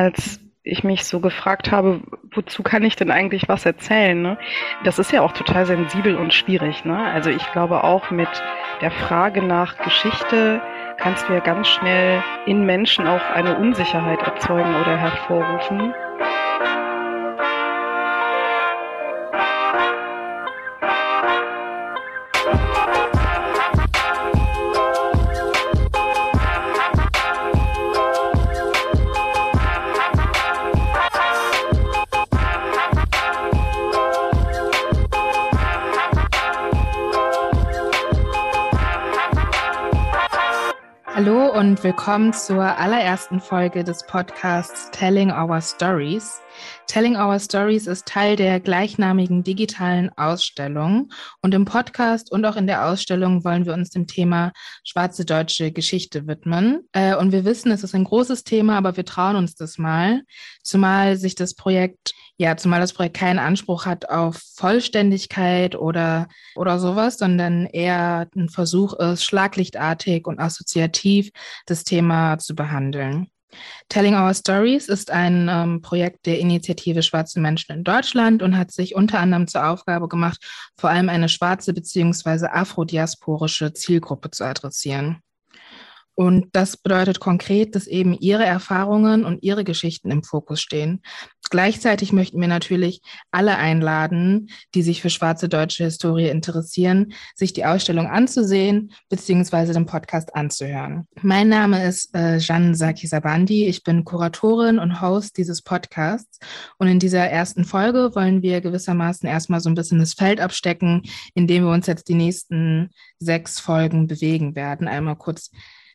als ich mich so gefragt habe, wozu kann ich denn eigentlich was erzählen? Ne? Das ist ja auch total sensibel und schwierig. Ne? Also ich glaube auch mit der Frage nach Geschichte kannst du ja ganz schnell in Menschen auch eine Unsicherheit erzeugen oder hervorrufen. Willkommen zur allerersten Folge des Podcasts Telling Our Stories. Telling Our Stories ist Teil der gleichnamigen digitalen Ausstellung und im Podcast und auch in der Ausstellung wollen wir uns dem Thema schwarze deutsche Geschichte widmen. Äh, und wir wissen, es ist ein großes Thema, aber wir trauen uns das mal, zumal sich das Projekt ja, zumal das Projekt keinen Anspruch hat auf Vollständigkeit oder, oder sowas, sondern eher ein Versuch ist, schlaglichtartig und assoziativ das Thema zu behandeln. Telling Our Stories ist ein ähm, Projekt der Initiative Schwarze Menschen in Deutschland und hat sich unter anderem zur Aufgabe gemacht, vor allem eine schwarze bzw. afrodiasporische Zielgruppe zu adressieren. Und das bedeutet konkret, dass eben ihre Erfahrungen und ihre Geschichten im Fokus stehen. Gleichzeitig möchten wir natürlich alle einladen, die sich für schwarze deutsche Historie interessieren, sich die Ausstellung anzusehen bzw. den Podcast anzuhören. Mein Name ist äh, Jeanne Saki-Sabandi. Ich bin Kuratorin und Host dieses Podcasts. Und in dieser ersten Folge wollen wir gewissermaßen erstmal so ein bisschen das Feld abstecken, in dem wir uns jetzt die nächsten sechs Folgen bewegen werden. Einmal kurz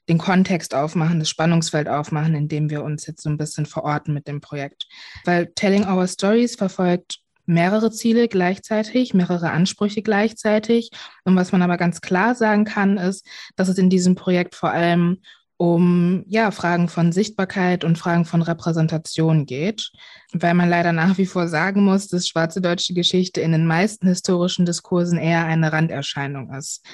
den Kontext aufmachen, das Spannungsfeld aufmachen, in dem wir uns jetzt so ein bisschen verorten mit dem Projekt. Weil Telling Our Stories verfolgt mehrere Ziele gleichzeitig, mehrere Ansprüche gleichzeitig. Und was man aber ganz klar sagen kann, ist, dass es in diesem Projekt vor allem um ja, Fragen von Sichtbarkeit und Fragen von Repräsentation geht, weil man leider nach wie vor sagen muss, dass schwarze deutsche Geschichte in den meisten historischen Diskursen eher eine Randerscheinung ist.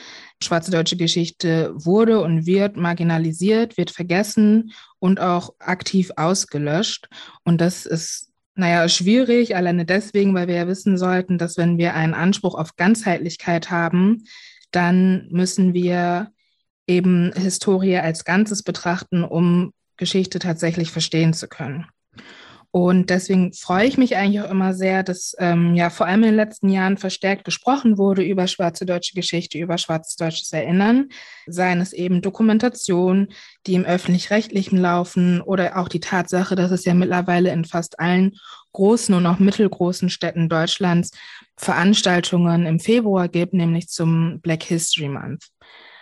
Schwarze deutsche Geschichte wurde und wird marginalisiert, wird vergessen und auch aktiv ausgelöscht. Und das ist naja, schwierig, alleine deswegen, weil wir ja wissen sollten, dass wenn wir einen Anspruch auf Ganzheitlichkeit haben, dann müssen wir eben Historie als Ganzes betrachten, um Geschichte tatsächlich verstehen zu können. Und deswegen freue ich mich eigentlich auch immer sehr, dass ähm, ja vor allem in den letzten Jahren verstärkt gesprochen wurde über schwarze deutsche Geschichte, über schwarzes deutsches Erinnern, seien es eben Dokumentation, die im öffentlich-rechtlichen laufen oder auch die Tatsache, dass es ja mittlerweile in fast allen großen und auch mittelgroßen Städten Deutschlands Veranstaltungen im Februar gibt, nämlich zum Black History Month.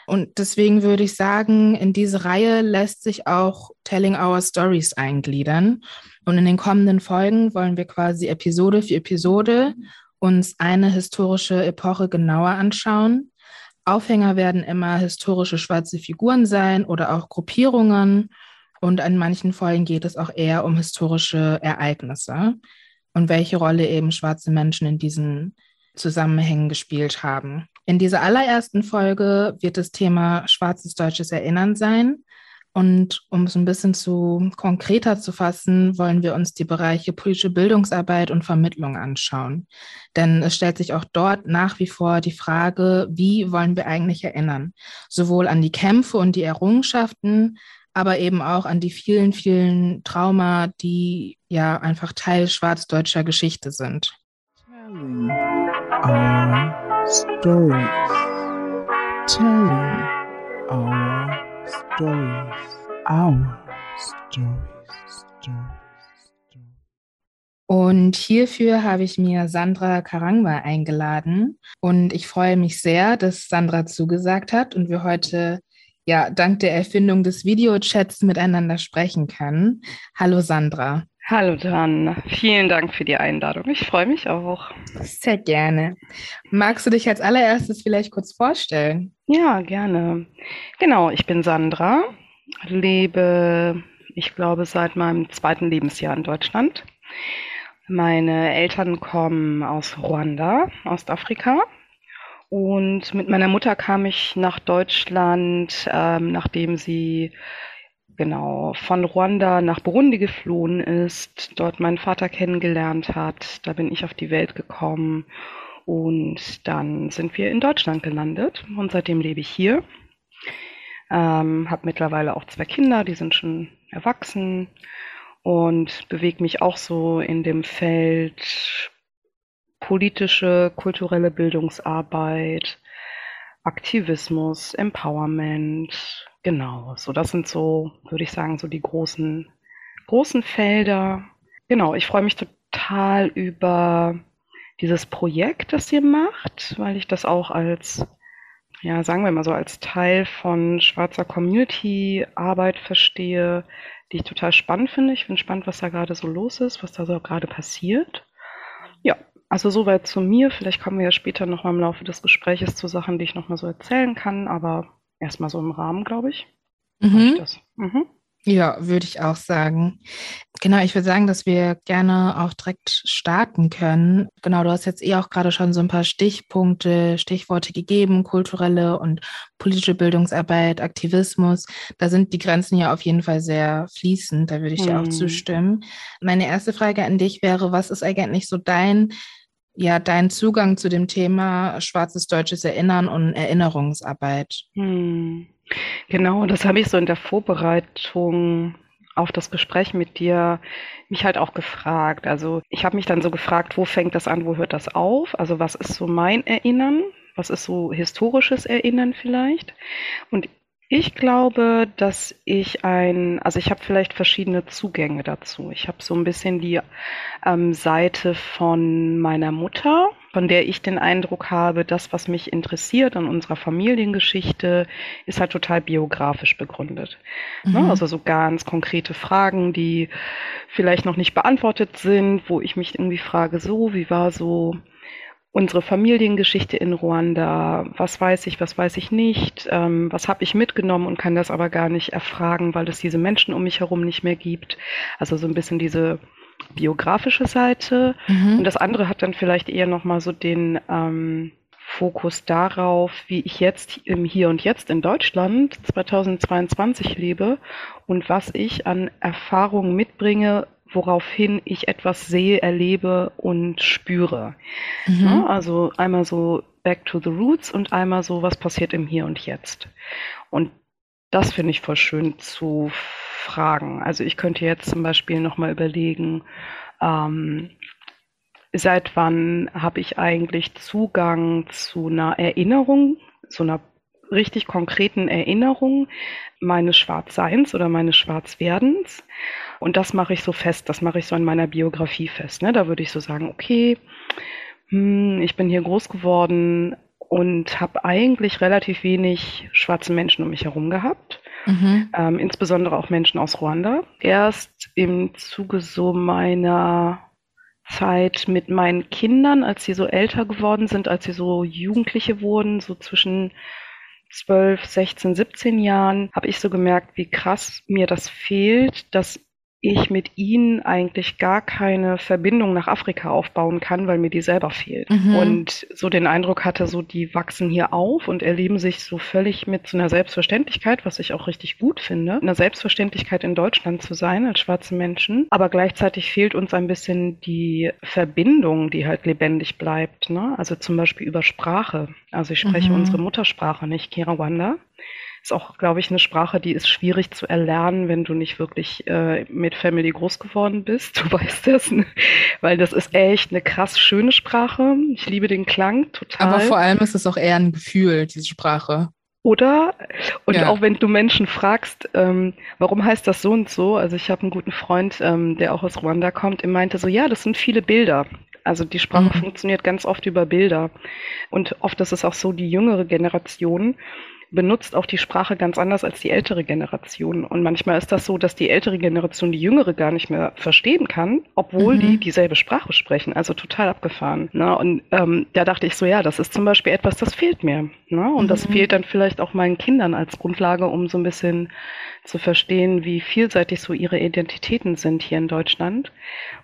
Und deswegen würde ich sagen, in diese Reihe lässt sich auch Telling Our Stories eingliedern. Und in den kommenden Folgen wollen wir quasi Episode für Episode uns eine historische Epoche genauer anschauen. Aufhänger werden immer historische schwarze Figuren sein oder auch Gruppierungen. Und in manchen Folgen geht es auch eher um historische Ereignisse und welche Rolle eben schwarze Menschen in diesen Zusammenhängen gespielt haben. In dieser allerersten Folge wird das Thema schwarzes deutsches Erinnern sein. Und um es ein bisschen zu konkreter zu fassen, wollen wir uns die Bereiche politische Bildungsarbeit und Vermittlung anschauen. Denn es stellt sich auch dort nach wie vor die Frage, wie wollen wir eigentlich erinnern? Sowohl an die Kämpfe und die Errungenschaften, aber eben auch an die vielen, vielen Trauma, die ja einfach Teil schwarzdeutscher Geschichte sind. Our stories, telling our stories, our stories, stories. Und hierfür habe ich mir Sandra Karangwa eingeladen. Und ich freue mich sehr, dass Sandra zugesagt hat und wir heute ja dank der Erfindung des Videochats miteinander sprechen können. Hallo Sandra. Hallo Dan, vielen Dank für die Einladung. Ich freue mich auch. Sehr gerne. Magst du dich als allererstes vielleicht kurz vorstellen? Ja, gerne. Genau, ich bin Sandra, lebe, ich glaube, seit meinem zweiten Lebensjahr in Deutschland. Meine Eltern kommen aus Ruanda, Ostafrika. Und mit meiner Mutter kam ich nach Deutschland, ähm, nachdem sie genau von Ruanda nach Burundi geflohen ist, dort meinen Vater kennengelernt hat. Da bin ich auf die Welt gekommen und dann sind wir in Deutschland gelandet und seitdem lebe ich hier. Ähm, habe mittlerweile auch zwei Kinder, die sind schon erwachsen und bewege mich auch so in dem Feld politische, kulturelle Bildungsarbeit, Aktivismus, Empowerment, genau. So, das sind so, würde ich sagen, so die großen, großen Felder. Genau, ich freue mich total über dieses Projekt, das ihr macht, weil ich das auch als, ja, sagen wir mal so, als Teil von schwarzer Community-Arbeit verstehe, die ich total spannend finde. Ich finde spannend, was da gerade so los ist, was da so gerade passiert. Ja, also soweit zu mir. Vielleicht kommen wir ja später noch mal im Laufe des Gesprächs zu Sachen, die ich noch mal so erzählen kann, aber erstmal so im Rahmen, glaube ich. Mhm. Ich mhm. Ja, würde ich auch sagen. Genau, ich würde sagen, dass wir gerne auch direkt starten können. Genau, du hast jetzt eh auch gerade schon so ein paar Stichpunkte, Stichworte gegeben, kulturelle und politische Bildungsarbeit, Aktivismus. Da sind die Grenzen ja auf jeden Fall sehr fließend, da würde ich hm. dir auch mhm. zustimmen. Meine erste Frage an dich wäre, was ist eigentlich so dein ja, dein Zugang zu dem Thema schwarzes deutsches Erinnern und Erinnerungsarbeit? Hm. Genau, das habe ich so in der Vorbereitung auf das Gespräch mit dir mich halt auch gefragt. Also ich habe mich dann so gefragt, wo fängt das an, wo hört das auf? Also was ist so mein Erinnern? Was ist so historisches Erinnern vielleicht? Und ich glaube, dass ich ein, also ich habe vielleicht verschiedene Zugänge dazu. Ich habe so ein bisschen die ähm, Seite von meiner Mutter, von der ich den Eindruck habe, das, was mich interessiert an unserer Familiengeschichte, ist halt total biografisch begründet. Ne? Mhm. Also so ganz konkrete Fragen, die vielleicht noch nicht beantwortet sind, wo ich mich irgendwie frage, so, wie war so unsere Familiengeschichte in Ruanda, was weiß ich, was weiß ich nicht, ähm, was habe ich mitgenommen und kann das aber gar nicht erfragen, weil es diese Menschen um mich herum nicht mehr gibt. Also so ein bisschen diese biografische Seite. Mhm. Und das andere hat dann vielleicht eher nochmal so den ähm, Fokus darauf, wie ich jetzt im Hier und Jetzt in Deutschland 2022 lebe und was ich an Erfahrungen mitbringe, woraufhin ich etwas sehe, erlebe und spüre. Mhm. Ja, also einmal so back to the roots und einmal so, was passiert im Hier und Jetzt. Und das finde ich voll schön zu fragen. Also ich könnte jetzt zum Beispiel nochmal überlegen, ähm, seit wann habe ich eigentlich Zugang zu einer Erinnerung, zu einer richtig konkreten Erinnerung meines Schwarzseins oder meines Schwarzwerdens. Und das mache ich so fest, das mache ich so in meiner Biografie fest. Ne? Da würde ich so sagen, okay, hm, ich bin hier groß geworden und habe eigentlich relativ wenig schwarze Menschen um mich herum gehabt. Mhm. Ähm, insbesondere auch Menschen aus Ruanda. Erst im Zuge so meiner Zeit mit meinen Kindern, als sie so älter geworden sind, als sie so Jugendliche wurden, so zwischen 12, 16, 17 Jahren, habe ich so gemerkt, wie krass mir das fehlt, dass ich mit ihnen eigentlich gar keine Verbindung nach Afrika aufbauen kann, weil mir die selber fehlt. Mhm. Und so den Eindruck hatte, so die wachsen hier auf und erleben sich so völlig mit so einer Selbstverständlichkeit, was ich auch richtig gut finde, eine Selbstverständlichkeit in Deutschland zu sein als schwarze Menschen. Aber gleichzeitig fehlt uns ein bisschen die Verbindung, die halt lebendig bleibt. Ne? Also zum Beispiel über Sprache. Also ich spreche mhm. unsere Muttersprache nicht, Kirawanda. Ist auch, glaube ich, eine Sprache, die ist schwierig zu erlernen, wenn du nicht wirklich äh, mit Family groß geworden bist. Du weißt das, ne? weil das ist echt eine krass schöne Sprache. Ich liebe den Klang total. Aber vor allem ist es auch eher ein Gefühl, diese Sprache. Oder? Und ja. auch wenn du Menschen fragst, ähm, warum heißt das so und so? Also ich habe einen guten Freund, ähm, der auch aus Ruanda kommt, der meinte so, ja, das sind viele Bilder. Also die Sprache mhm. funktioniert ganz oft über Bilder. Und oft ist es auch so, die jüngere Generation benutzt auch die Sprache ganz anders als die ältere Generation. Und manchmal ist das so, dass die ältere Generation die jüngere gar nicht mehr verstehen kann, obwohl mhm. die dieselbe Sprache sprechen. Also total abgefahren. Ne? Und ähm, da dachte ich so, ja, das ist zum Beispiel etwas, das fehlt mir. Ne? Und mhm. das fehlt dann vielleicht auch meinen Kindern als Grundlage, um so ein bisschen zu verstehen, wie vielseitig so ihre Identitäten sind hier in Deutschland.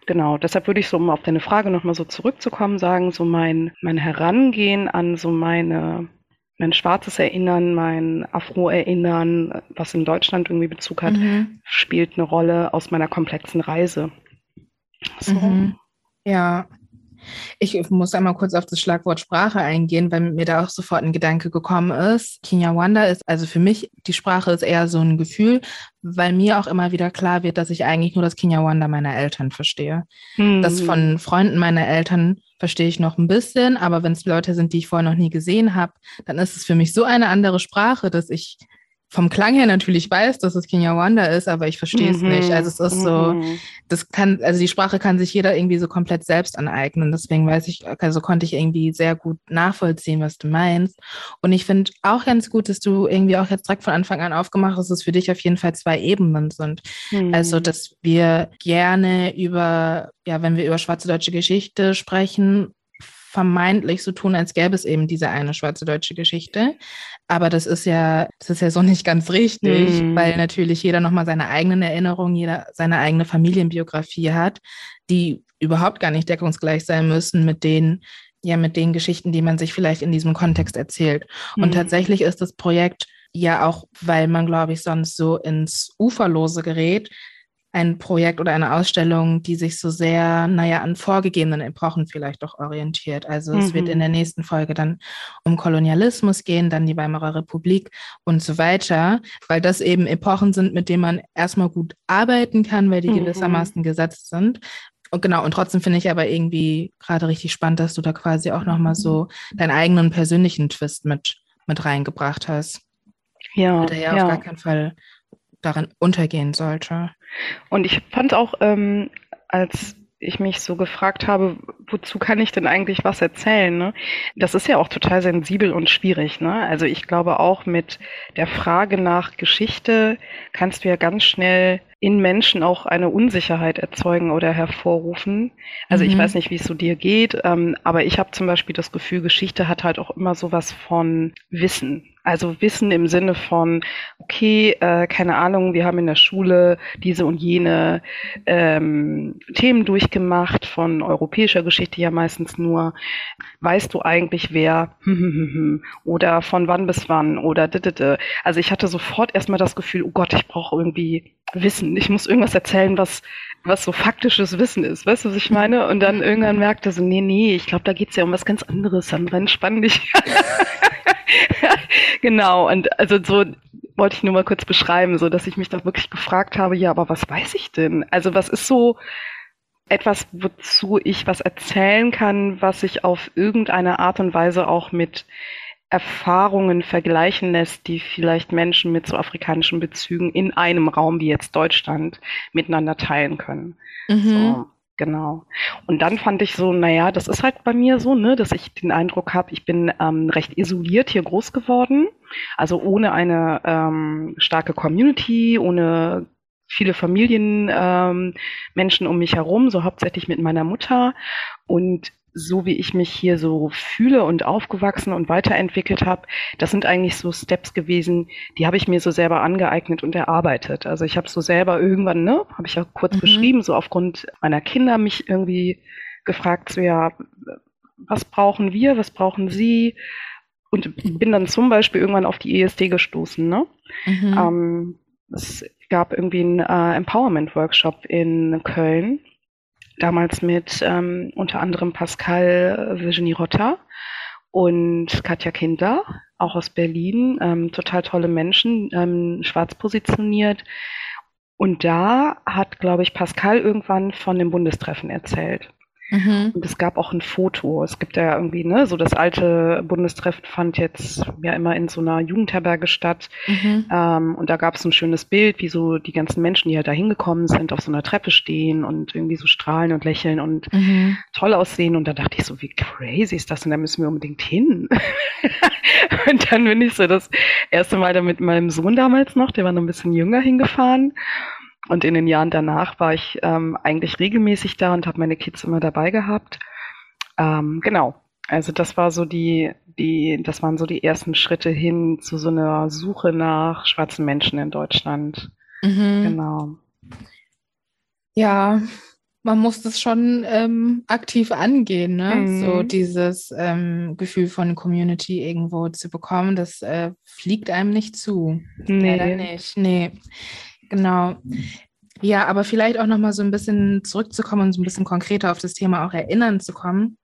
Genau, deshalb würde ich so, um auf deine Frage nochmal so zurückzukommen, sagen, so mein, mein Herangehen an so meine mein schwarzes Erinnern, mein Afro-Erinnern, was in Deutschland irgendwie Bezug hat, mhm. spielt eine Rolle aus meiner komplexen Reise. So. Mhm. Ja, ich muss einmal kurz auf das Schlagwort Sprache eingehen, weil mir da auch sofort ein Gedanke gekommen ist. Kinyarwanda ist, also für mich, die Sprache ist eher so ein Gefühl, weil mir auch immer wieder klar wird, dass ich eigentlich nur das Kinyarwanda meiner Eltern verstehe. Mhm. Das von Freunden meiner Eltern verstehe ich noch ein bisschen, aber wenn es Leute sind, die ich vorher noch nie gesehen habe, dann ist es für mich so eine andere Sprache, dass ich vom Klang her natürlich weiß, dass es Kinyarwanda ist, aber ich verstehe es mhm. nicht. Also es ist so, mhm. das kann, also die Sprache kann sich jeder irgendwie so komplett selbst aneignen. Deswegen weiß ich, also konnte ich irgendwie sehr gut nachvollziehen, was du meinst. Und ich finde auch ganz gut, dass du irgendwie auch jetzt direkt von Anfang an aufgemacht hast, dass es für dich auf jeden Fall zwei Ebenen sind. Mhm. Also, dass wir gerne über, ja, wenn wir über schwarze deutsche Geschichte sprechen, vermeintlich so tun, als gäbe es eben diese eine schwarze deutsche Geschichte. Aber das ist ja, das ist ja so nicht ganz richtig, mhm. weil natürlich jeder nochmal seine eigenen Erinnerungen, jeder seine eigene Familienbiografie hat, die überhaupt gar nicht deckungsgleich sein müssen mit den, ja, mit den Geschichten, die man sich vielleicht in diesem Kontext erzählt. Mhm. Und tatsächlich ist das Projekt ja auch, weil man, glaube ich, sonst so ins Uferlose gerät, ein Projekt oder eine Ausstellung, die sich so sehr, naja, an vorgegebenen Epochen vielleicht doch orientiert. Also mhm. es wird in der mhm. nächsten Folge dann um Kolonialismus gehen, dann die Weimarer Republik und so weiter, weil das eben Epochen sind, mit denen man erstmal gut arbeiten kann, weil die mhm. gewissermaßen gesetzt sind. Und genau, und trotzdem finde ich aber irgendwie gerade richtig spannend, dass du da quasi auch nochmal so deinen eigenen persönlichen Twist mit, mit reingebracht hast. Ja. Der ja, ja auf gar keinen Fall darin untergehen sollte. Und ich fand auch, ähm, als ich mich so gefragt habe, wozu kann ich denn eigentlich was erzählen? Ne? Das ist ja auch total sensibel und schwierig. Ne? Also ich glaube auch mit der Frage nach Geschichte kannst du ja ganz schnell in Menschen auch eine Unsicherheit erzeugen oder hervorrufen. Also mhm. ich weiß nicht, wie es so dir geht, ähm, aber ich habe zum Beispiel das Gefühl, Geschichte hat halt auch immer sowas von Wissen. Also Wissen im Sinne von, okay, äh, keine Ahnung, wir haben in der Schule diese und jene ähm, Themen durchgemacht, von europäischer Geschichte ja meistens nur. Weißt du eigentlich, wer oder von wann bis wann oder also ich hatte sofort erstmal das Gefühl, oh Gott, ich brauche irgendwie Wissen. Ich muss irgendwas erzählen, was was so faktisches Wissen ist. Weißt du, was ich meine? Und dann irgendwann merkte so, nee, nee, ich glaube, da geht's ja um was ganz anderes. Sandra, entspann dich. genau, und also so wollte ich nur mal kurz beschreiben, so dass ich mich da wirklich gefragt habe, ja, aber was weiß ich denn? Also was ist so etwas, wozu ich was erzählen kann, was sich auf irgendeine Art und Weise auch mit Erfahrungen vergleichen lässt, die vielleicht Menschen mit so afrikanischen Bezügen in einem Raum wie jetzt Deutschland miteinander teilen können. Mhm. So. Genau. Und dann fand ich so, naja, das ist halt bei mir so, ne, dass ich den Eindruck habe, ich bin ähm, recht isoliert hier groß geworden. Also ohne eine ähm, starke Community, ohne viele Familien, ähm, um mich herum, so hauptsächlich mit meiner Mutter. Und so wie ich mich hier so fühle und aufgewachsen und weiterentwickelt habe, das sind eigentlich so Steps gewesen, die habe ich mir so selber angeeignet und erarbeitet. Also ich habe so selber irgendwann, ne, habe ich ja kurz mhm. beschrieben, so aufgrund meiner Kinder mich irgendwie gefragt, so ja, was brauchen wir, was brauchen sie? Und bin dann zum Beispiel irgendwann auf die ESD gestoßen, ne? Mhm. Ähm, es gab irgendwie einen äh, Empowerment-Workshop in Köln damals mit ähm, unter anderem Pascal Virginie Rotter und Katja Kinder, auch aus Berlin, ähm, total tolle Menschen, ähm, schwarz positioniert. Und da hat, glaube ich, Pascal irgendwann von dem Bundestreffen erzählt. Mhm. Und es gab auch ein Foto. Es gibt ja irgendwie, ne, so das alte Bundestreffen fand jetzt ja immer in so einer Jugendherberge statt. Mhm. Ähm, und da gab es ein schönes Bild, wie so die ganzen Menschen, die halt da hingekommen sind, auf so einer Treppe stehen und irgendwie so strahlen und lächeln und mhm. toll aussehen. Und da dachte ich so, wie crazy ist das? Und da müssen wir unbedingt hin. und dann bin ich so das erste Mal da mit meinem Sohn damals noch, der war noch ein bisschen jünger hingefahren. Und in den Jahren danach war ich ähm, eigentlich regelmäßig da und habe meine Kids immer dabei gehabt. Ähm, genau. Also das war so die, die, das waren so die ersten Schritte hin zu so einer Suche nach schwarzen Menschen in Deutschland. Mhm. Genau. Ja, man muss das schon ähm, aktiv angehen, ne? Mhm. So dieses ähm, Gefühl von Community irgendwo zu bekommen, das äh, fliegt einem nicht zu. Nee. Leider nicht. Nee. Genau. Ja, aber vielleicht auch nochmal so ein bisschen zurückzukommen und so ein bisschen konkreter auf das Thema auch erinnern zu kommen.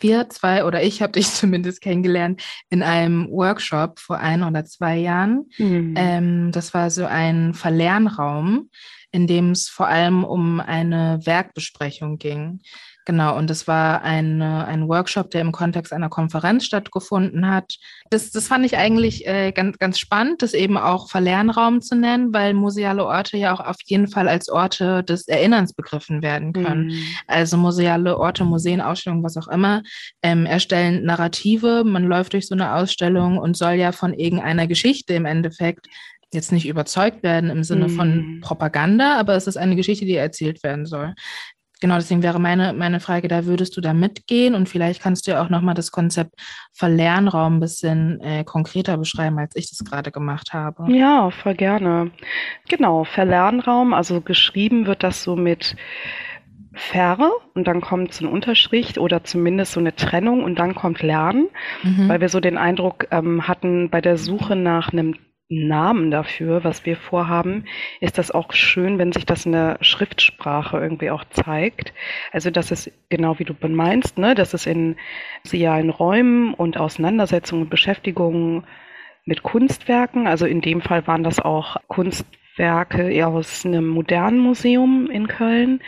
Wir zwei oder ich habe dich zumindest kennengelernt in einem Workshop vor ein oder zwei Jahren. Mhm. Ähm, das war so ein Verlernraum, in dem es vor allem um eine Werkbesprechung ging. Genau, und das war ein, ein Workshop, der im Kontext einer Konferenz stattgefunden hat. Das, das fand ich eigentlich äh, ganz, ganz spannend, das eben auch Verlernraum zu nennen, weil museale Orte ja auch auf jeden Fall als Orte des Erinnerns begriffen werden können. Mhm. Also museale Orte, Museen, Ausstellungen, was auch immer, ähm, erstellen Narrative. Man läuft durch so eine Ausstellung und soll ja von irgendeiner Geschichte im Endeffekt jetzt nicht überzeugt werden im Sinne von mhm. Propaganda, aber es ist eine Geschichte, die erzählt werden soll. Genau, deswegen wäre meine, meine Frage, da würdest du da mitgehen und vielleicht kannst du ja auch nochmal das Konzept Verlernraum ein bisschen äh, konkreter beschreiben, als ich das gerade gemacht habe. Ja, voll gerne. Genau, Verlernraum, also geschrieben wird das so mit Fähre und dann kommt so eine Unterschrift oder zumindest so eine Trennung und dann kommt Lernen, mhm. weil wir so den Eindruck ähm, hatten bei der Suche nach einem Namen dafür, was wir vorhaben, ist das auch schön, wenn sich das in der Schriftsprache irgendwie auch zeigt. Also, dass es genau wie du meinst, ne, dass es in realen Räumen und Auseinandersetzungen und Beschäftigungen mit Kunstwerken, also in dem Fall waren das auch Kunstwerke aus einem modernen Museum in Köln,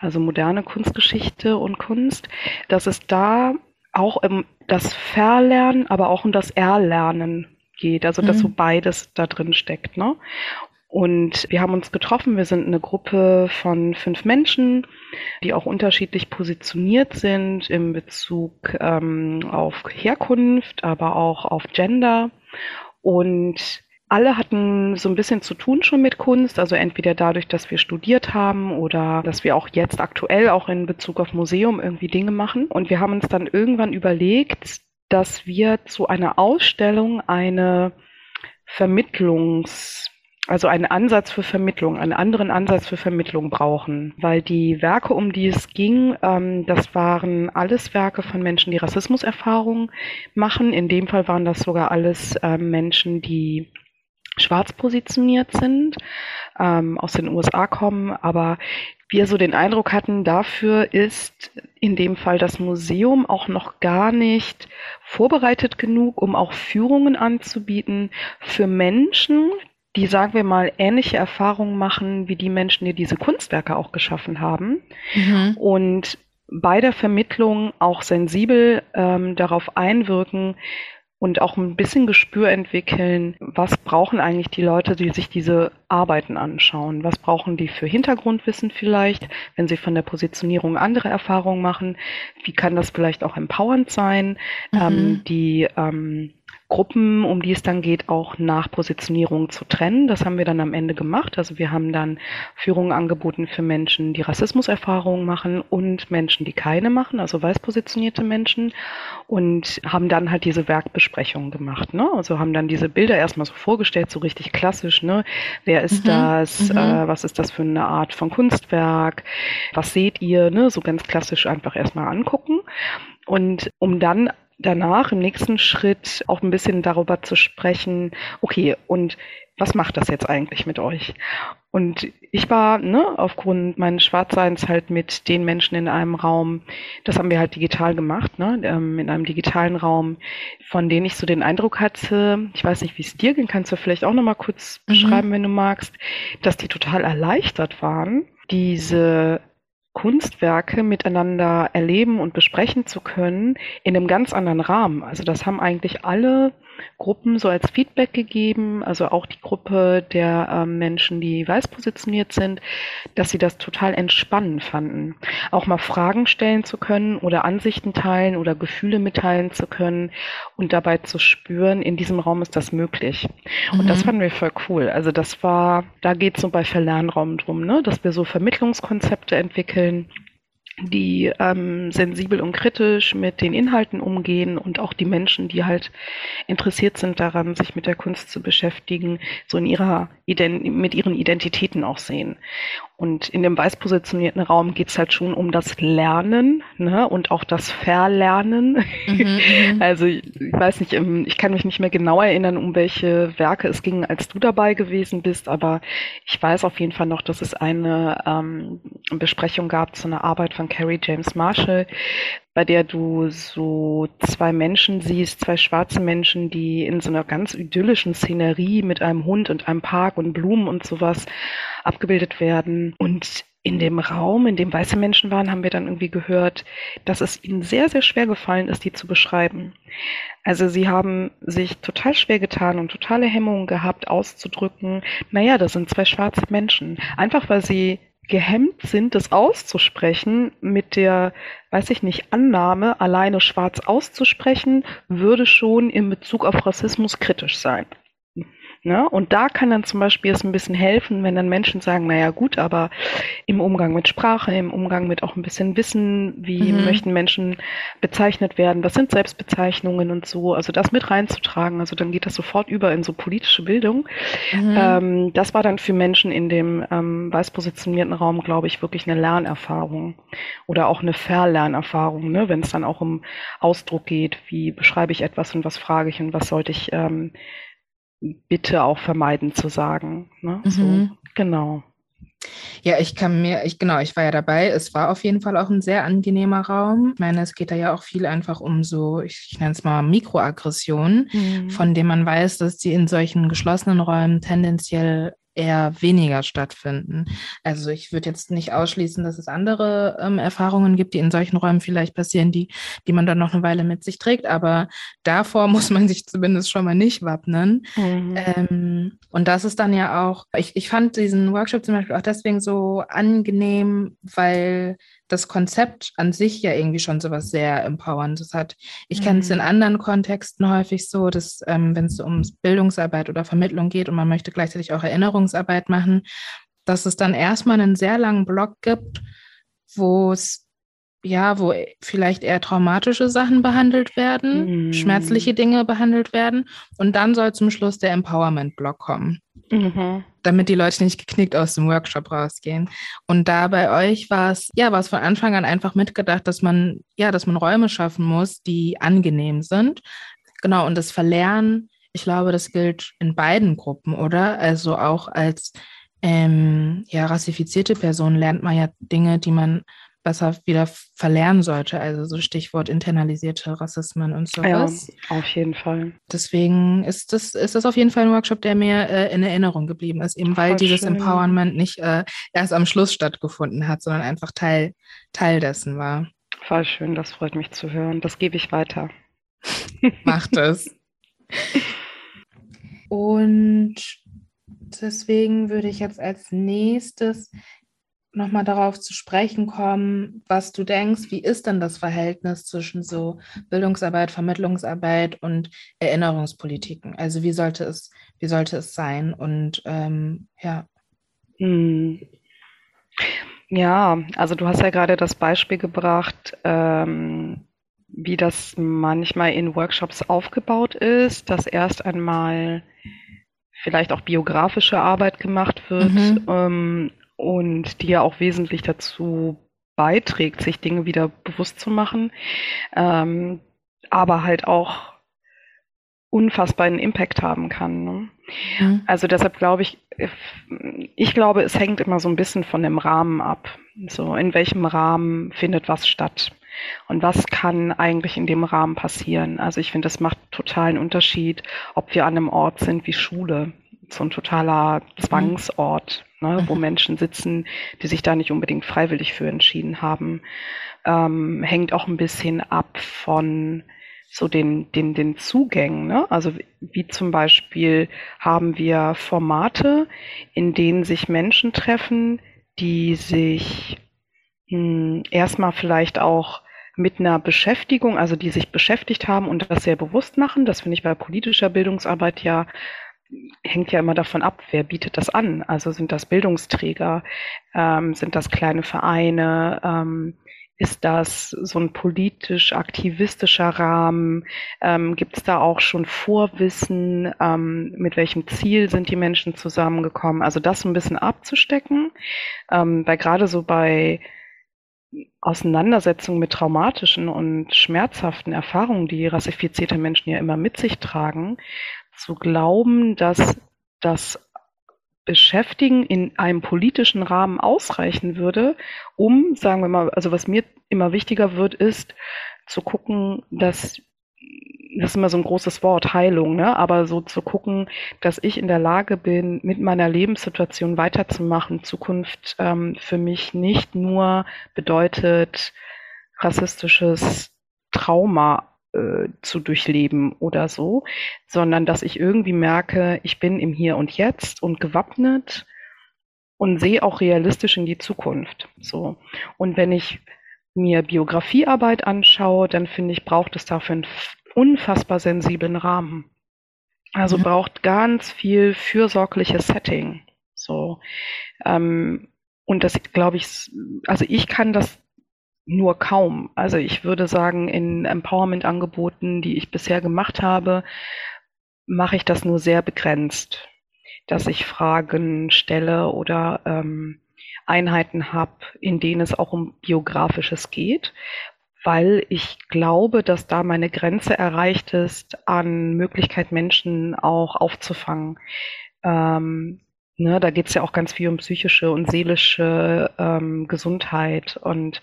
also moderne Kunstgeschichte und Kunst, dass es da auch um das Verlernen, aber auch um das Erlernen geht, also dass mhm. so beides da drin steckt. Ne? Und wir haben uns getroffen, wir sind eine Gruppe von fünf Menschen, die auch unterschiedlich positioniert sind in Bezug ähm, auf Herkunft, aber auch auf Gender. Und alle hatten so ein bisschen zu tun schon mit Kunst, also entweder dadurch, dass wir studiert haben oder dass wir auch jetzt aktuell auch in Bezug auf Museum irgendwie Dinge machen. Und wir haben uns dann irgendwann überlegt, dass wir zu einer Ausstellung eine Vermittlungs, also einen Ansatz für Vermittlung, einen anderen Ansatz für Vermittlung brauchen, weil die Werke, um die es ging, ähm, das waren alles Werke von Menschen, die Rassismuserfahrungen machen. In dem Fall waren das sogar alles äh, Menschen, die schwarz positioniert sind, ähm, aus den USA kommen, aber wir so den Eindruck hatten, dafür ist in dem Fall das Museum auch noch gar nicht vorbereitet genug, um auch Führungen anzubieten für Menschen, die, sagen wir mal, ähnliche Erfahrungen machen wie die Menschen, die diese Kunstwerke auch geschaffen haben. Mhm. Und bei der Vermittlung auch sensibel ähm, darauf einwirken, und auch ein bisschen Gespür entwickeln, was brauchen eigentlich die Leute, die sich diese Arbeiten anschauen? Was brauchen die für Hintergrundwissen vielleicht, wenn sie von der Positionierung andere Erfahrungen machen? Wie kann das vielleicht auch empowernd sein? Mhm. Ähm, die ähm, Gruppen, um die es dann geht, auch nach Positionierung zu trennen. Das haben wir dann am Ende gemacht. Also wir haben dann Führungen angeboten für Menschen, die Rassismuserfahrungen machen und Menschen, die keine machen, also weiß positionierte Menschen und haben dann halt diese Werkbesprechungen gemacht. Ne? Also haben dann diese Bilder erstmal so vorgestellt, so richtig klassisch. Ne? Wer ist mhm. das? Mhm. Äh, was ist das für eine Art von Kunstwerk? Was seht ihr? Ne? So ganz klassisch einfach erstmal angucken. Und um dann danach im nächsten Schritt auch ein bisschen darüber zu sprechen, okay, und was macht das jetzt eigentlich mit euch? Und ich war ne, aufgrund meines Schwarzseins halt mit den Menschen in einem Raum, das haben wir halt digital gemacht, ne, ähm, in einem digitalen Raum, von denen ich so den Eindruck hatte, ich weiß nicht, wie es dir ging, kannst du vielleicht auch nochmal kurz mhm. beschreiben, wenn du magst, dass die total erleichtert waren, diese Kunstwerke miteinander erleben und besprechen zu können in einem ganz anderen Rahmen. Also das haben eigentlich alle Gruppen so als Feedback gegeben, also auch die Gruppe der ähm, Menschen, die weiß positioniert sind, dass sie das total entspannend fanden. Auch mal Fragen stellen zu können oder Ansichten teilen oder Gefühle mitteilen zu können und dabei zu spüren, in diesem Raum ist das möglich. Mhm. Und das mhm. fanden wir voll cool. Also das war, da geht es so bei Verlernraum drum, ne? dass wir so Vermittlungskonzepte entwickeln die ähm, sensibel und kritisch mit den Inhalten umgehen und auch die Menschen, die halt interessiert sind daran, sich mit der Kunst zu beschäftigen, so in ihrer Ident mit ihren Identitäten auch sehen. Und in dem weiß positionierten Raum geht es halt schon um das Lernen ne? und auch das Verlernen. Mhm, mhm. also ich, ich weiß nicht, ich kann mich nicht mehr genau erinnern, um welche Werke es ging, als du dabei gewesen bist, aber ich weiß auf jeden Fall noch, dass es eine ähm, Besprechung gab zu einer Arbeit von Carrie James Marshall, bei der du so zwei Menschen siehst, zwei schwarze Menschen, die in so einer ganz idyllischen Szenerie mit einem Hund und einem Park und Blumen und sowas abgebildet werden. Und in dem Raum, in dem weiße Menschen waren, haben wir dann irgendwie gehört, dass es ihnen sehr, sehr schwer gefallen ist, die zu beschreiben. Also sie haben sich total schwer getan und totale Hemmungen gehabt, auszudrücken, naja, das sind zwei schwarze Menschen. Einfach weil sie gehemmt sind, das auszusprechen, mit der, weiß ich nicht, Annahme, alleine schwarz auszusprechen, würde schon in Bezug auf Rassismus kritisch sein. Ne? Und da kann dann zum Beispiel es ein bisschen helfen, wenn dann Menschen sagen, naja gut, aber im Umgang mit Sprache, im Umgang mit auch ein bisschen Wissen, wie mhm. möchten Menschen bezeichnet werden, was sind Selbstbezeichnungen und so, also das mit reinzutragen, also dann geht das sofort über in so politische Bildung. Mhm. Ähm, das war dann für Menschen in dem ähm, weiß positionierten Raum, glaube ich, wirklich eine Lernerfahrung oder auch eine Verlernerfahrung, ne? wenn es dann auch um Ausdruck geht, wie beschreibe ich etwas und was frage ich und was sollte ich ähm, bitte auch vermeiden zu sagen. Ne? Mhm. So, genau. Ja, ich kann mir, ich genau, ich war ja dabei. Es war auf jeden Fall auch ein sehr angenehmer Raum. Ich meine, es geht da ja auch viel einfach um so, ich, ich nenne es mal Mikroaggressionen, mhm. von denen man weiß, dass die in solchen geschlossenen Räumen tendenziell eher weniger stattfinden. Also ich würde jetzt nicht ausschließen, dass es andere ähm, Erfahrungen gibt, die in solchen Räumen vielleicht passieren, die, die man dann noch eine Weile mit sich trägt. Aber davor muss man sich zumindest schon mal nicht wappnen. Mhm. Ähm, und das ist dann ja auch, ich, ich fand diesen Workshop zum Beispiel auch deswegen so angenehm, weil das Konzept an sich ja irgendwie schon so was sehr Empowerndes hat. Ich mhm. kenne es in anderen Kontexten häufig so, dass ähm, wenn es um Bildungsarbeit oder Vermittlung geht und man möchte gleichzeitig auch Erinnerungsarbeit machen, dass es dann erstmal einen sehr langen Block gibt, wo es ja, wo vielleicht eher traumatische Sachen behandelt werden, mhm. schmerzliche Dinge behandelt werden. Und dann soll zum Schluss der Empowerment-Block kommen. Mhm damit die Leute nicht geknickt aus dem Workshop rausgehen. Und da bei euch war es, ja, war es von Anfang an einfach mitgedacht, dass man, ja, dass man Räume schaffen muss, die angenehm sind. Genau, und das Verlernen, ich glaube, das gilt in beiden Gruppen, oder? Also auch als ähm, ja, rassifizierte Person lernt man ja Dinge, die man besser wieder verlernen sollte. Also so Stichwort internalisierte Rassismen und sowas. Ja, auf jeden Fall. Deswegen ist das, ist das auf jeden Fall ein Workshop, der mir äh, in Erinnerung geblieben ist, eben weil Voll dieses schön. Empowerment nicht äh, erst am Schluss stattgefunden hat, sondern einfach Teil, Teil dessen war. Voll schön, das freut mich zu hören. Das gebe ich weiter. Macht es. Und deswegen würde ich jetzt als nächstes nochmal darauf zu sprechen kommen, was du denkst, wie ist denn das Verhältnis zwischen so Bildungsarbeit, Vermittlungsarbeit und Erinnerungspolitiken? Also wie sollte es, wie sollte es sein? Und ähm, ja. Hm. Ja, also du hast ja gerade das Beispiel gebracht, ähm, wie das manchmal in Workshops aufgebaut ist, dass erst einmal vielleicht auch biografische Arbeit gemacht wird, mhm. ähm, und die ja auch wesentlich dazu beiträgt, sich Dinge wieder bewusst zu machen, ähm, aber halt auch unfassbaren Impact haben kann. Ne? Mhm. Also deshalb glaube ich, ich glaube, es hängt immer so ein bisschen von dem Rahmen ab. So, in welchem Rahmen findet was statt? Und was kann eigentlich in dem Rahmen passieren? Also ich finde, das macht totalen Unterschied, ob wir an einem Ort sind wie Schule, so ein totaler Zwangsort ne, wo. Menschen sitzen, die sich da nicht unbedingt freiwillig für entschieden haben, ähm, hängt auch ein bisschen ab von so den, den, den Zugängen. Ne? Also wie zum Beispiel haben wir Formate, in denen sich Menschen treffen, die sich hm, erstmal vielleicht auch mit einer Beschäftigung, also die sich beschäftigt haben und das sehr bewusst machen. Das finde ich bei politischer Bildungsarbeit ja hängt ja immer davon ab, wer bietet das an. Also sind das Bildungsträger, ähm, sind das kleine Vereine, ähm, ist das so ein politisch-aktivistischer Rahmen? Ähm, Gibt es da auch schon Vorwissen? Ähm, mit welchem Ziel sind die Menschen zusammengekommen? Also das ein bisschen abzustecken, ähm, weil gerade so bei Auseinandersetzungen mit traumatischen und schmerzhaften Erfahrungen, die rassifizierte Menschen ja immer mit sich tragen, zu glauben, dass das Beschäftigen in einem politischen Rahmen ausreichen würde, um, sagen wir mal, also was mir immer wichtiger wird, ist zu gucken, dass das ist immer so ein großes Wort, Heilung, ne? aber so zu gucken, dass ich in der Lage bin, mit meiner Lebenssituation weiterzumachen. Zukunft ähm, für mich nicht nur bedeutet rassistisches Trauma äh, zu durchleben oder so, sondern dass ich irgendwie merke, ich bin im Hier und Jetzt und gewappnet und sehe auch realistisch in die Zukunft. So. Und wenn ich mir Biografiearbeit anschaue, dann finde ich, braucht es dafür einen unfassbar sensiblen Rahmen. Also mhm. braucht ganz viel fürsorgliches Setting. So. Ähm, und das glaube ich, also ich kann das nur kaum. Also ich würde sagen, in Empowerment-Angeboten, die ich bisher gemacht habe, mache ich das nur sehr begrenzt, dass ich Fragen stelle oder ähm, Einheiten habe, in denen es auch um biografisches geht, weil ich glaube, dass da meine Grenze erreicht ist, an Möglichkeit Menschen auch aufzufangen. Ähm, ne, da geht es ja auch ganz viel um psychische und seelische ähm, Gesundheit und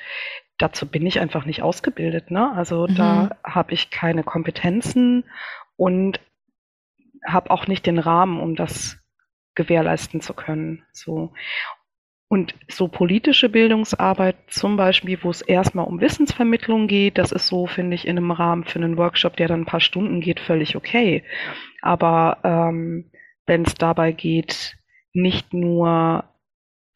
dazu bin ich einfach nicht ausgebildet. Ne? Also mhm. da habe ich keine Kompetenzen und habe auch nicht den Rahmen, um das gewährleisten zu können. So. Und so politische Bildungsarbeit zum Beispiel, wo es erstmal um Wissensvermittlung geht, das ist so, finde ich, in einem Rahmen für einen Workshop, der dann ein paar Stunden geht, völlig okay. Aber ähm, wenn es dabei geht, nicht nur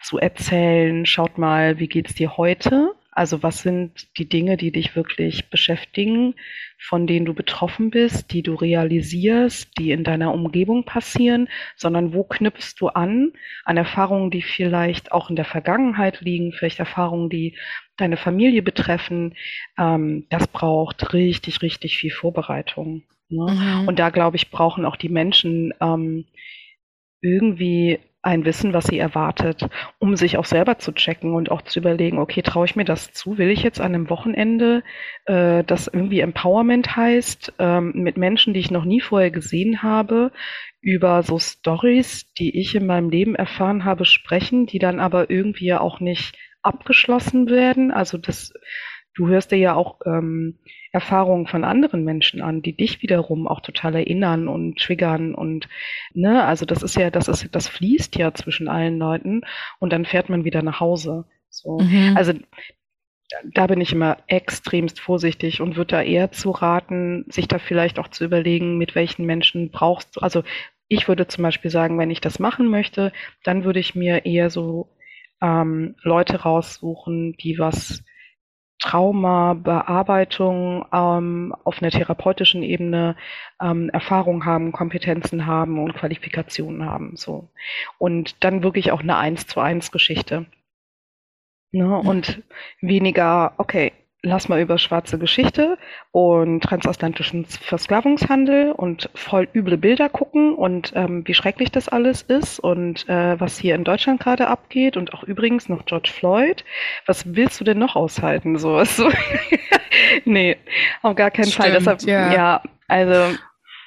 zu erzählen, schaut mal, wie geht's dir heute, also was sind die Dinge, die dich wirklich beschäftigen, von denen du betroffen bist, die du realisierst, die in deiner Umgebung passieren, sondern wo knüpfst du an an Erfahrungen, die vielleicht auch in der Vergangenheit liegen, vielleicht Erfahrungen, die deine Familie betreffen. Ähm, das braucht richtig, richtig viel Vorbereitung. Ne? Mhm. Und da glaube ich, brauchen auch die Menschen ähm, irgendwie ein Wissen, was sie erwartet, um sich auch selber zu checken und auch zu überlegen, okay, traue ich mir das zu? Will ich jetzt an einem Wochenende, äh, das irgendwie Empowerment heißt, ähm, mit Menschen, die ich noch nie vorher gesehen habe, über so Stories, die ich in meinem Leben erfahren habe, sprechen, die dann aber irgendwie auch nicht abgeschlossen werden. Also das, du hörst dir ja auch ähm, Erfahrungen von anderen Menschen an, die dich wiederum auch total erinnern und triggern und ne, also das ist ja, das ist, das fließt ja zwischen allen Leuten und dann fährt man wieder nach Hause. So. Mhm. Also da bin ich immer extremst vorsichtig und würde da eher zu raten, sich da vielleicht auch zu überlegen, mit welchen Menschen brauchst du, also ich würde zum Beispiel sagen, wenn ich das machen möchte, dann würde ich mir eher so ähm, Leute raussuchen, die was Traumabearbeitung ähm, auf einer therapeutischen Ebene ähm, Erfahrung haben, Kompetenzen haben und Qualifikationen haben. So. Und dann wirklich auch eine Eins zu eins Geschichte. Ne? Mhm. Und weniger, okay, lass mal über schwarze Geschichte und transatlantischen Versklavungshandel und voll üble Bilder gucken und ähm, wie schrecklich das alles ist und äh, was hier in Deutschland gerade abgeht und auch übrigens noch George Floyd. Was willst du denn noch aushalten? So, so. nee, auf gar keinen Stimmt, Fall. Deshalb, ja. ja, also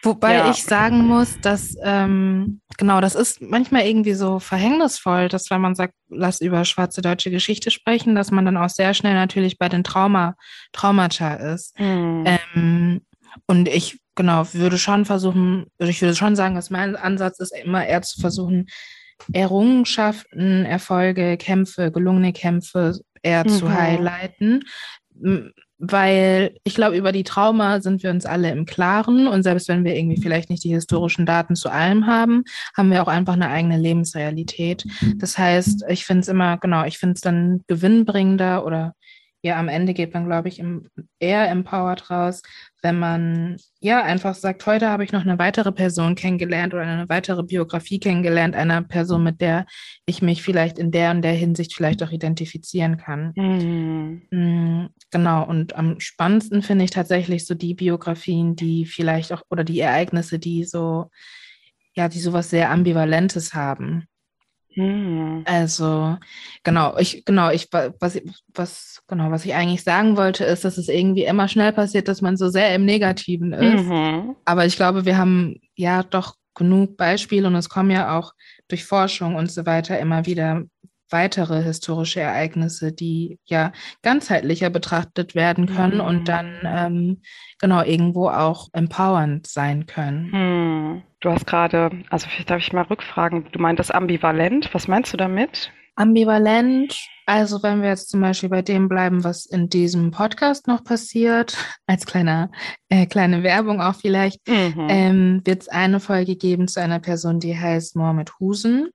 Wobei ja. ich sagen muss, dass ähm, genau, das ist manchmal irgendwie so verhängnisvoll, dass wenn man sagt, lass über schwarze deutsche Geschichte sprechen, dass man dann auch sehr schnell natürlich bei den Trauma, Traumata ist. Mhm. Ähm, und ich genau würde schon versuchen, ich würde schon sagen, dass mein Ansatz ist immer eher zu versuchen, Errungenschaften, Erfolge, Kämpfe, gelungene Kämpfe eher mhm. zu highlighten weil ich glaube, über die Trauma sind wir uns alle im Klaren und selbst wenn wir irgendwie vielleicht nicht die historischen Daten zu allem haben, haben wir auch einfach eine eigene Lebensrealität. Das heißt, ich finde es immer, genau, ich finde es dann gewinnbringender oder ja, am Ende geht man, glaube ich, im, eher empowered raus, wenn man ja einfach sagt, heute habe ich noch eine weitere Person kennengelernt oder eine weitere Biografie kennengelernt, einer Person, mit der ich mich vielleicht in der und der Hinsicht vielleicht auch identifizieren kann. Mhm. Genau, und am spannendsten finde ich tatsächlich so die Biografien, die vielleicht auch, oder die Ereignisse, die so, ja, die sowas sehr Ambivalentes haben. Mhm. Also, genau, ich, genau, ich, was, was, genau, was ich eigentlich sagen wollte, ist, dass es irgendwie immer schnell passiert, dass man so sehr im Negativen ist. Mhm. Aber ich glaube, wir haben ja doch genug Beispiele und es kommen ja auch durch Forschung und so weiter immer wieder weitere historische Ereignisse, die ja ganzheitlicher betrachtet werden können mhm. und dann ähm, genau irgendwo auch empowernd sein können. Mhm. Du hast gerade, also vielleicht darf ich mal rückfragen, du meintest ambivalent, was meinst du damit? Ambivalent, also wenn wir jetzt zum Beispiel bei dem bleiben, was in diesem Podcast noch passiert, als kleiner, äh, kleine Werbung auch vielleicht, mhm. ähm, wird es eine Folge geben zu einer Person, die heißt Mohamed Husen.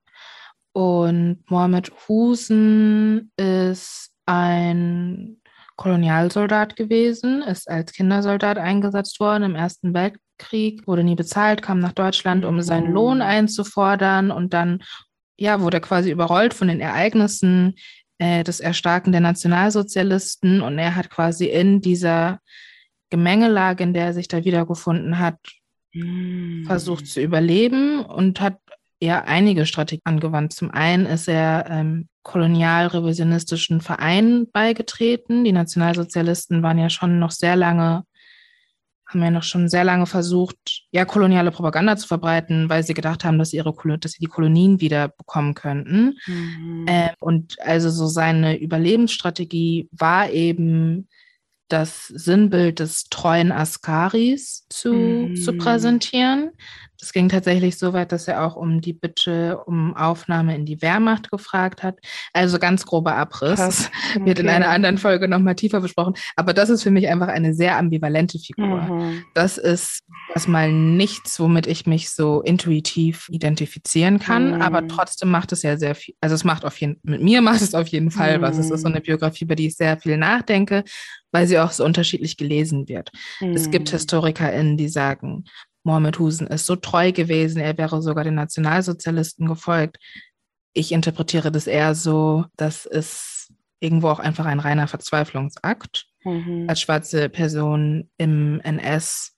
Und Mohamed Husen ist ein Kolonialsoldat gewesen, ist als Kindersoldat eingesetzt worden im Ersten Weltkrieg, wurde nie bezahlt, kam nach Deutschland, um seinen. Lohn einzufordern und dann ja, wurde er quasi überrollt von den Ereignissen äh, des Erstarken der Nationalsozialisten und er hat quasi in dieser Gemengelage, in der er sich da wiedergefunden hat, mm. versucht zu überleben und hat eher einige Strategien angewandt. Zum einen ist er ähm, kolonialrevisionistischen Vereinen beigetreten. Die Nationalsozialisten waren ja schon noch sehr lange, haben ja noch schon sehr lange versucht, ja, koloniale Propaganda zu verbreiten, weil sie gedacht haben, dass sie, ihre, dass sie die Kolonien wieder bekommen könnten. Mhm. Äh, und also so seine Überlebensstrategie war eben, das Sinnbild des treuen Askaris zu, mhm. zu präsentieren. Es ging tatsächlich so weit, dass er auch um die Bitte um Aufnahme in die Wehrmacht gefragt hat. Also ganz grober Abriss. Krass. Okay. Wird in einer anderen Folge nochmal tiefer besprochen. Aber das ist für mich einfach eine sehr ambivalente Figur. Mhm. Das ist erstmal nichts, womit ich mich so intuitiv identifizieren kann. Mhm. Aber trotzdem macht es ja sehr viel. Also es macht auf jeden mit mir macht es auf jeden Fall mhm. was. Es ist so eine Biografie, über die ich sehr viel nachdenke, weil sie auch so unterschiedlich gelesen wird. Es gibt mhm. HistorikerInnen, die sagen, Mohamed Husen ist so treu gewesen, er wäre sogar den Nationalsozialisten gefolgt. Ich interpretiere das eher so, dass es irgendwo auch einfach ein reiner Verzweiflungsakt mhm. als schwarze Person im NS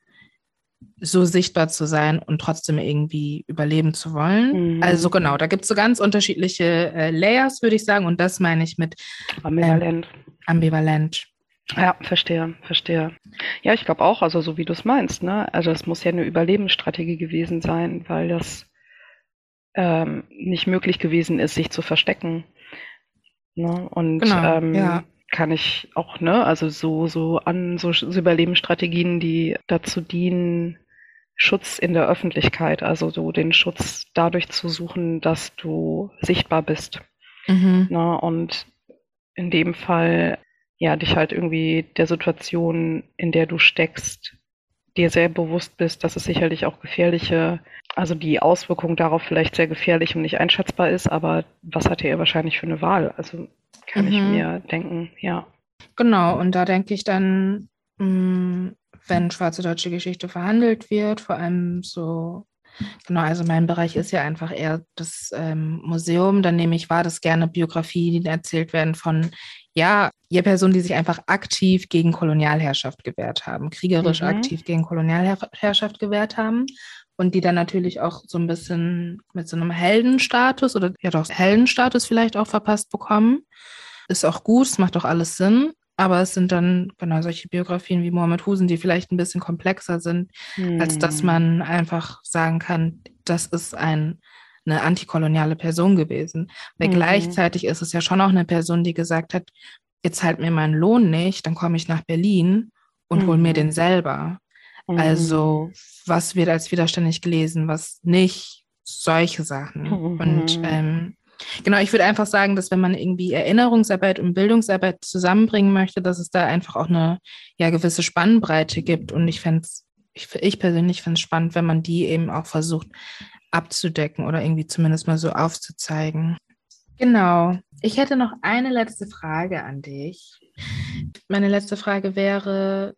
so sichtbar zu sein und trotzdem irgendwie überleben zu wollen. Mhm. Also genau, da gibt es so ganz unterschiedliche äh, Layers, würde ich sagen. Und das meine ich mit ambivalent. Ähm, ambivalent. Ja, verstehe, verstehe. Ja, ich glaube auch, also so wie du es meinst, ne? Also es muss ja eine Überlebensstrategie gewesen sein, weil das ähm, nicht möglich gewesen ist, sich zu verstecken. Ne? Und genau, ähm, ja. kann ich auch, ne, also so, so an so, so Überlebensstrategien, die dazu dienen, Schutz in der Öffentlichkeit, also so den Schutz dadurch zu suchen, dass du sichtbar bist. Mhm. Ne? Und in dem Fall ja, dich halt irgendwie der Situation, in der du steckst, dir sehr bewusst bist, dass es sicherlich auch gefährliche, also die Auswirkung darauf vielleicht sehr gefährlich und nicht einschätzbar ist, aber was hatte er wahrscheinlich für eine Wahl? Also kann mhm. ich mir denken, ja. Genau, und da denke ich dann, mm, wenn schwarze deutsche Geschichte verhandelt wird, vor allem so Genau, also mein Bereich ist ja einfach eher das ähm, Museum. Dann nehme ich wahr, dass gerne Biografien erzählt werden von ja, ihr Personen, die sich einfach aktiv gegen Kolonialherrschaft gewehrt haben, kriegerisch mhm. aktiv gegen Kolonialherrschaft gewehrt haben und die dann natürlich auch so ein bisschen mit so einem Heldenstatus oder ja doch Heldenstatus vielleicht auch verpasst bekommen. Ist auch gut, es macht auch alles Sinn. Aber es sind dann genau solche Biografien wie Mohammed Husen, die vielleicht ein bisschen komplexer sind, mhm. als dass hm. man einfach sagen kann, das ist ein eine antikoloniale Person gewesen. Weil mhm. gleichzeitig ist es ja schon auch eine Person, die gesagt hat, jetzt halt mir meinen Lohn nicht, dann komme ich nach Berlin und mhm. hol mir den selber. Mhm. Also was wird als widerständig gelesen, was nicht, solche Sachen. Mhm. Und ähm, genau, ich würde einfach sagen, dass wenn man irgendwie Erinnerungsarbeit und Bildungsarbeit zusammenbringen möchte, dass es da einfach auch eine ja, gewisse Spannbreite gibt. Und ich fände es ich, ich persönlich finde es spannend, wenn man die eben auch versucht abzudecken oder irgendwie zumindest mal so aufzuzeigen. Genau. Ich hätte noch eine letzte Frage an dich. Meine letzte Frage wäre,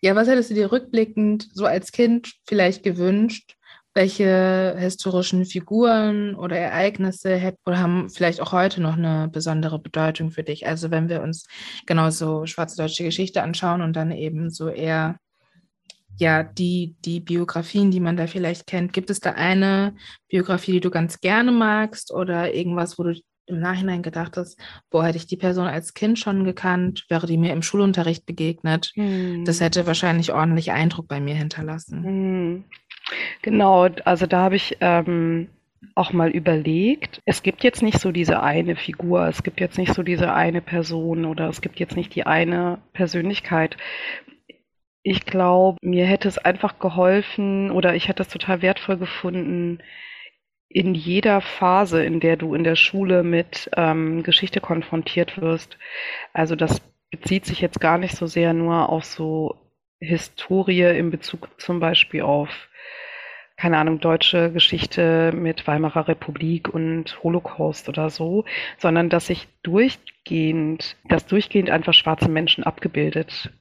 ja, was hättest du dir rückblickend so als Kind vielleicht gewünscht? Welche historischen Figuren oder Ereignisse hätten oder haben vielleicht auch heute noch eine besondere Bedeutung für dich? Also wenn wir uns genauso schwarze deutsche Geschichte anschauen und dann eben so eher ja, die, die Biografien, die man da vielleicht kennt. Gibt es da eine Biografie, die du ganz gerne magst oder irgendwas, wo du im Nachhinein gedacht hast, boah, hätte ich die Person als Kind schon gekannt, wäre die mir im Schulunterricht begegnet, hm. das hätte wahrscheinlich ordentlich Eindruck bei mir hinterlassen. Hm. Genau, also da habe ich ähm, auch mal überlegt, es gibt jetzt nicht so diese eine Figur, es gibt jetzt nicht so diese eine Person oder es gibt jetzt nicht die eine Persönlichkeit, ich glaube, mir hätte es einfach geholfen oder ich hätte es total wertvoll gefunden, in jeder Phase, in der du in der Schule mit ähm, Geschichte konfrontiert wirst. Also das bezieht sich jetzt gar nicht so sehr nur auf so Historie in Bezug zum Beispiel auf, keine Ahnung, deutsche Geschichte mit Weimarer Republik und Holocaust oder so, sondern dass sich durchgehend, dass durchgehend einfach schwarze Menschen abgebildet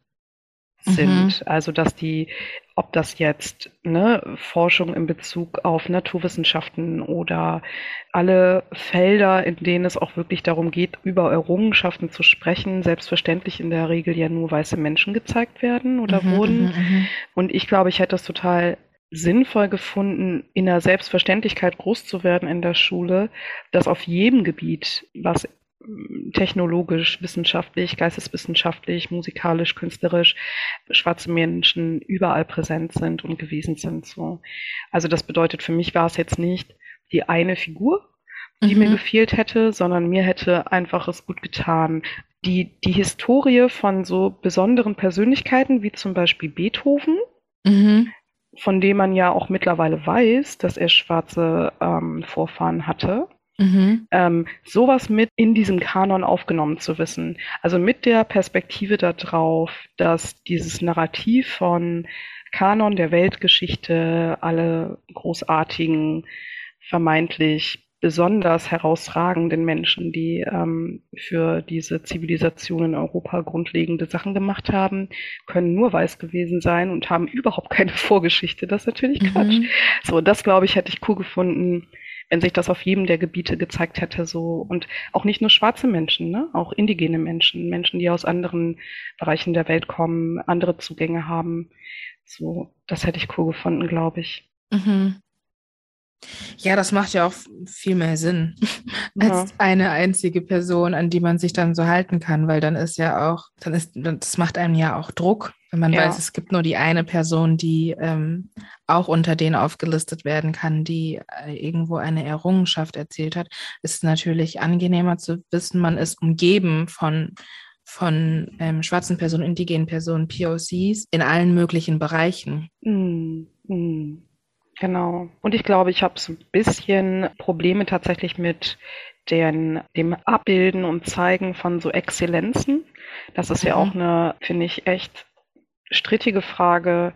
sind. Mhm. Also dass die, ob das jetzt ne, Forschung in Bezug auf Naturwissenschaften oder alle Felder, in denen es auch wirklich darum geht, über Errungenschaften zu sprechen, selbstverständlich in der Regel ja nur weiße Menschen gezeigt werden oder mhm, wurden. Mhm, mhm. Und ich glaube, ich hätte das total sinnvoll gefunden, in der Selbstverständlichkeit groß zu werden in der Schule, dass auf jedem Gebiet, was technologisch, wissenschaftlich, geisteswissenschaftlich, musikalisch, künstlerisch schwarze Menschen überall präsent sind und gewesen sind. So. Also das bedeutet, für mich war es jetzt nicht die eine Figur, die mhm. mir gefehlt hätte, sondern mir hätte einfach es gut getan, die, die Historie von so besonderen Persönlichkeiten wie zum Beispiel Beethoven, mhm. von dem man ja auch mittlerweile weiß, dass er schwarze ähm, Vorfahren hatte, Mhm. Ähm, sowas mit in diesem Kanon aufgenommen zu wissen. Also mit der Perspektive darauf, dass dieses Narrativ von Kanon der Weltgeschichte, alle großartigen, vermeintlich besonders herausragenden Menschen, die ähm, für diese Zivilisation in Europa grundlegende Sachen gemacht haben, können nur weiß gewesen sein und haben überhaupt keine Vorgeschichte. Das ist natürlich Quatsch. Mhm. So, das glaube ich, hätte ich cool gefunden, wenn sich das auf jedem der Gebiete gezeigt hätte, so und auch nicht nur schwarze Menschen, ne? auch indigene Menschen, Menschen, die aus anderen Bereichen der Welt kommen, andere Zugänge haben. So, das hätte ich cool gefunden, glaube ich. Mhm. Ja, das macht ja auch viel mehr Sinn als ja. eine einzige Person, an die man sich dann so halten kann, weil dann ist ja auch, dann ist, das macht einem ja auch Druck, wenn man ja. weiß, es gibt nur die eine Person, die ähm, auch unter denen aufgelistet werden kann, die äh, irgendwo eine Errungenschaft erzielt hat, ist es natürlich angenehmer zu wissen, man ist umgeben von von ähm, schwarzen Personen, indigenen Personen, POCs in allen möglichen Bereichen. Mm, mm. Genau. Und ich glaube, ich habe so ein bisschen Probleme tatsächlich mit den, dem Abbilden und Zeigen von so Exzellenzen. Das ist mhm. ja auch eine, finde ich, echt strittige Frage.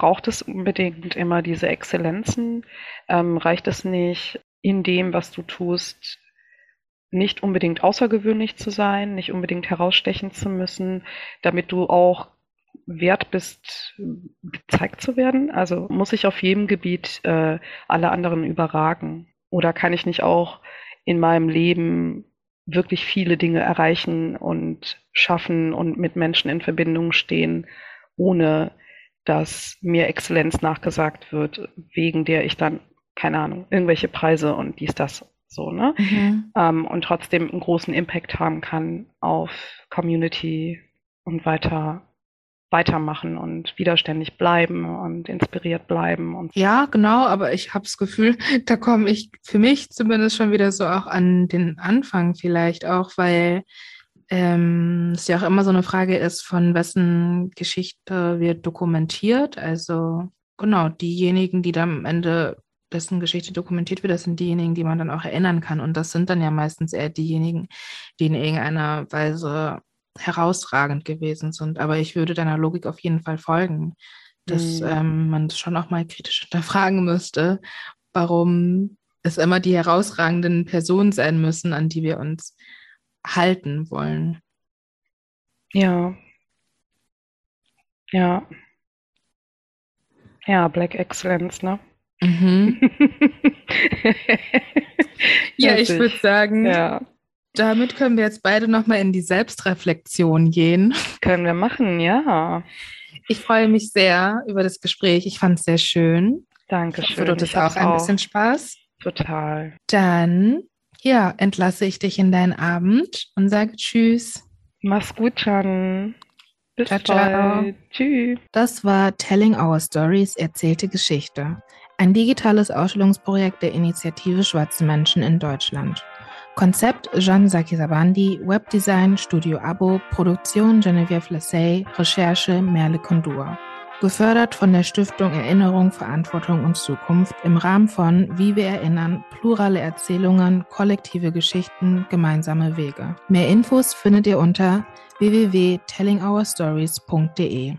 Braucht es unbedingt immer diese Exzellenzen? Ähm, reicht es nicht in dem, was du tust, nicht unbedingt außergewöhnlich zu sein, nicht unbedingt herausstechen zu müssen, damit du auch wert bist, gezeigt zu werden? Also muss ich auf jedem Gebiet äh, alle anderen überragen? Oder kann ich nicht auch in meinem Leben wirklich viele Dinge erreichen und schaffen und mit Menschen in Verbindung stehen, ohne dass mir Exzellenz nachgesagt wird, wegen der ich dann, keine Ahnung, irgendwelche Preise und dies, das so, ne? Mhm. Ähm, und trotzdem einen großen Impact haben kann auf Community und weiter weitermachen und widerständig bleiben und inspiriert bleiben. Und ja, genau, aber ich habe das Gefühl, da komme ich für mich zumindest schon wieder so auch an den Anfang vielleicht auch, weil ähm, es ja auch immer so eine Frage ist, von wessen Geschichte wird dokumentiert. Also genau, diejenigen, die dann am Ende dessen Geschichte dokumentiert wird, das sind diejenigen, die man dann auch erinnern kann. Und das sind dann ja meistens eher diejenigen, die in irgendeiner Weise herausragend gewesen sind. Aber ich würde deiner Logik auf jeden Fall folgen, dass mhm. ähm, man das schon auch mal kritisch hinterfragen müsste, warum es immer die herausragenden Personen sein müssen, an die wir uns halten wollen. Ja. Ja. Ja, Black Excellence, ne? Mhm. ja, ich würde sagen, Ja, damit können wir jetzt beide nochmal in die Selbstreflexion gehen. können wir machen, ja. Ich freue mich sehr über das Gespräch. Ich fand es sehr schön. Ich Dankeschön. hoffe, du hattest auch ein bisschen Spaß. Total. Dann, ja, entlasse ich dich in deinen Abend und sage Tschüss. Mach's gut, Jan. Bis Ciao, ciao. bald. Tschüss. Das war Telling Our Stories erzählte Geschichte, ein digitales Ausstellungsprojekt der Initiative Schwarze Menschen in Deutschland. Konzept Jean Sakisabandi, Webdesign Studio Abo, Produktion Geneviève Lassay, Recherche Merle Kondur. Gefördert von der Stiftung Erinnerung, Verantwortung und Zukunft im Rahmen von Wie wir erinnern, plurale Erzählungen, kollektive Geschichten, gemeinsame Wege. Mehr Infos findet ihr unter www.tellingourstories.de.